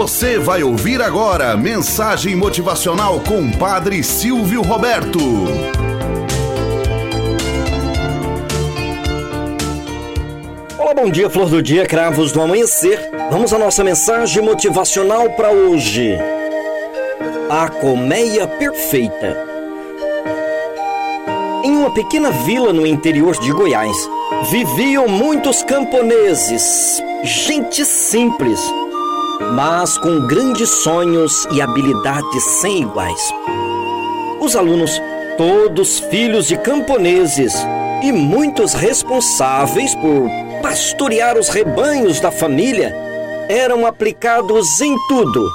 Você vai ouvir agora mensagem motivacional com Padre Silvio Roberto. Olá, bom dia, flor do dia, cravos do amanhecer. Vamos à nossa mensagem motivacional para hoje. A colmeia perfeita. Em uma pequena vila no interior de Goiás, viviam muitos camponeses, gente simples, mas com grandes sonhos e habilidades sem iguais. Os alunos, todos filhos de camponeses e muitos responsáveis por pastorear os rebanhos da família, eram aplicados em tudo,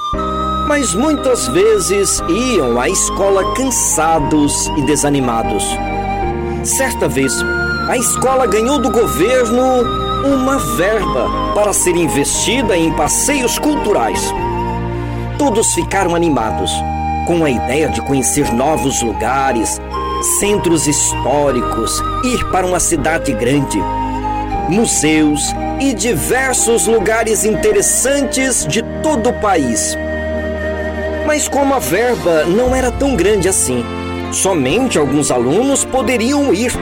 mas muitas vezes iam à escola cansados e desanimados. Certa vez, a escola ganhou do governo uma verba para ser investida em passeios culturais. Todos ficaram animados com a ideia de conhecer novos lugares, centros históricos, ir para uma cidade grande, museus e diversos lugares interessantes de todo o país. Mas como a verba não era tão grande assim, somente alguns alunos poderiam ir.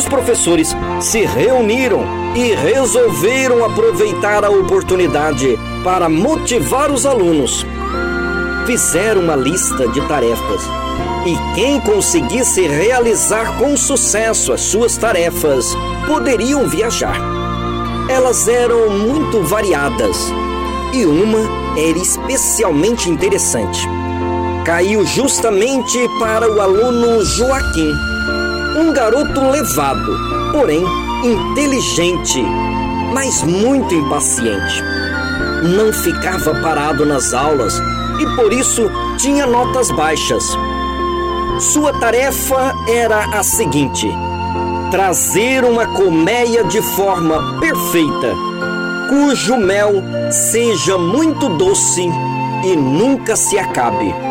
Os professores se reuniram e resolveram aproveitar a oportunidade para motivar os alunos. Fizeram uma lista de tarefas e quem conseguisse realizar com sucesso as suas tarefas poderiam viajar. Elas eram muito variadas e uma era especialmente interessante. Caiu justamente para o aluno Joaquim, um garoto levado, porém inteligente, mas muito impaciente. Não ficava parado nas aulas e por isso tinha notas baixas. Sua tarefa era a seguinte: trazer uma colmeia de forma perfeita, cujo mel seja muito doce e nunca se acabe.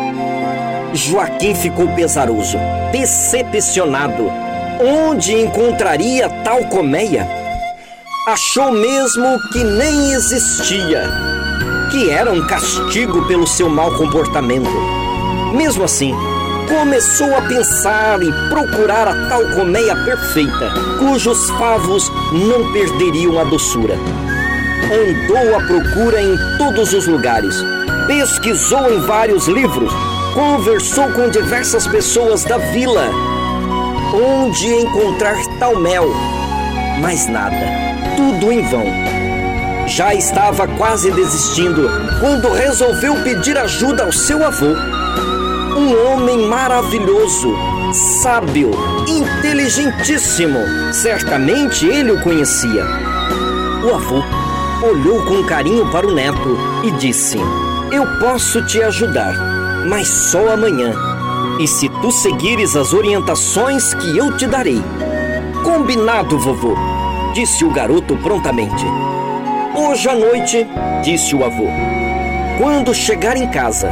Joaquim ficou pesaroso, decepcionado. Onde encontraria tal colmeia? Achou mesmo que nem existia, que era um castigo pelo seu mau comportamento. Mesmo assim, começou a pensar e procurar a tal colmeia perfeita, cujos favos não perderiam a doçura. Andou à procura em todos os lugares, pesquisou em vários livros, conversou com diversas pessoas da vila. Onde encontrar tal mel? Mas nada, tudo em vão. Já estava quase desistindo quando resolveu pedir ajuda ao seu avô um homem maravilhoso, sábio, inteligentíssimo. Certamente ele o conhecia. O avô olhou com carinho para o neto e disse: Eu posso te ajudar, mas só amanhã. E se tu seguires as orientações que eu te darei. Combinado, vovô, disse o garoto prontamente. Hoje à noite, disse o avô, quando chegar em casa,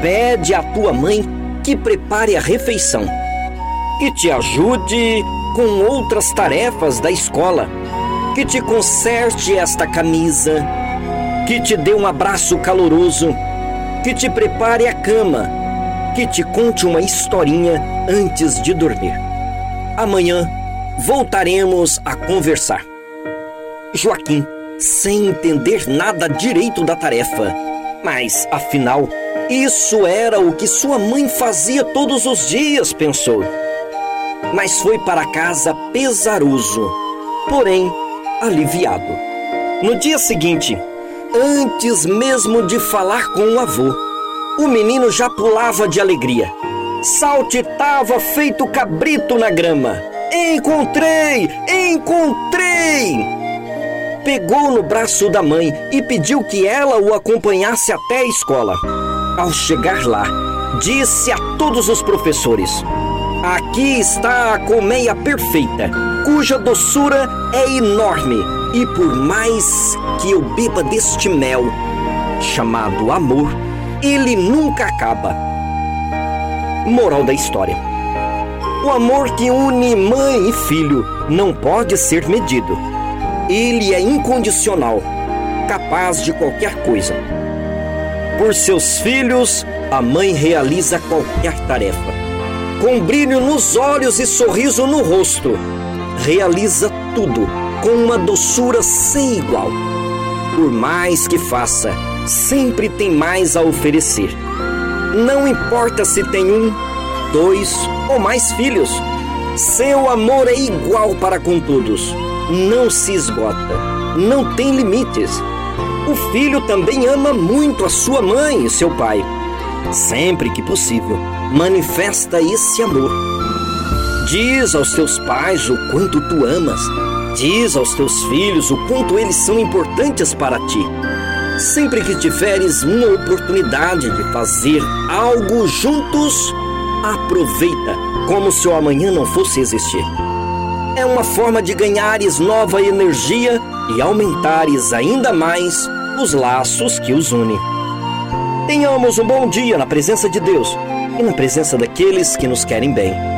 pede à tua mãe que prepare a refeição, que te ajude com outras tarefas da escola, que te conserte esta camisa, que te dê um abraço caloroso, que te prepare a cama, que te conte uma historinha antes de dormir. Amanhã voltaremos a conversar. Joaquim, sem entender nada direito da tarefa, mas afinal, isso era o que sua mãe fazia todos os dias, pensou. Mas foi para casa pesaroso, porém aliviado. No dia seguinte, antes mesmo de falar com o avô, o menino já pulava de alegria. Saltitava feito cabrito na grama. Encontrei! Encontrei! Pegou no braço da mãe e pediu que ela o acompanhasse até a escola. Ao chegar lá, disse a todos os professores: Aqui está a colmeia perfeita, cuja doçura é enorme, e por mais que eu beba deste mel, chamado amor, ele nunca acaba. Moral da história: O amor que une mãe e filho não pode ser medido. Ele é incondicional, capaz de qualquer coisa Por seus filhos, a mãe realiza qualquer tarefa. Com brilho nos olhos e sorriso no rosto, realiza tudo com uma doçura sem igual. Por mais que faça, sempre tem mais a oferecer. Não importa se tem um, dois ou mais filhos, seu amor é igual para com todos. Não se esgota, não tem limites. O filho também ama muito a sua mãe e seu pai. Sempre que possível, manifesta esse amor. Diz aos teus pais o quanto tu amas Diz aos teus filhos o quanto eles são importantes para ti. Sempre que tiveres uma oportunidade de fazer algo juntos, aproveita como se o amanhã não fosse existir. É uma forma de ganhares nova energia e aumentares ainda mais os laços que os unem. Tenhamos um bom dia na presença de Deus e na presença daqueles que nos querem bem.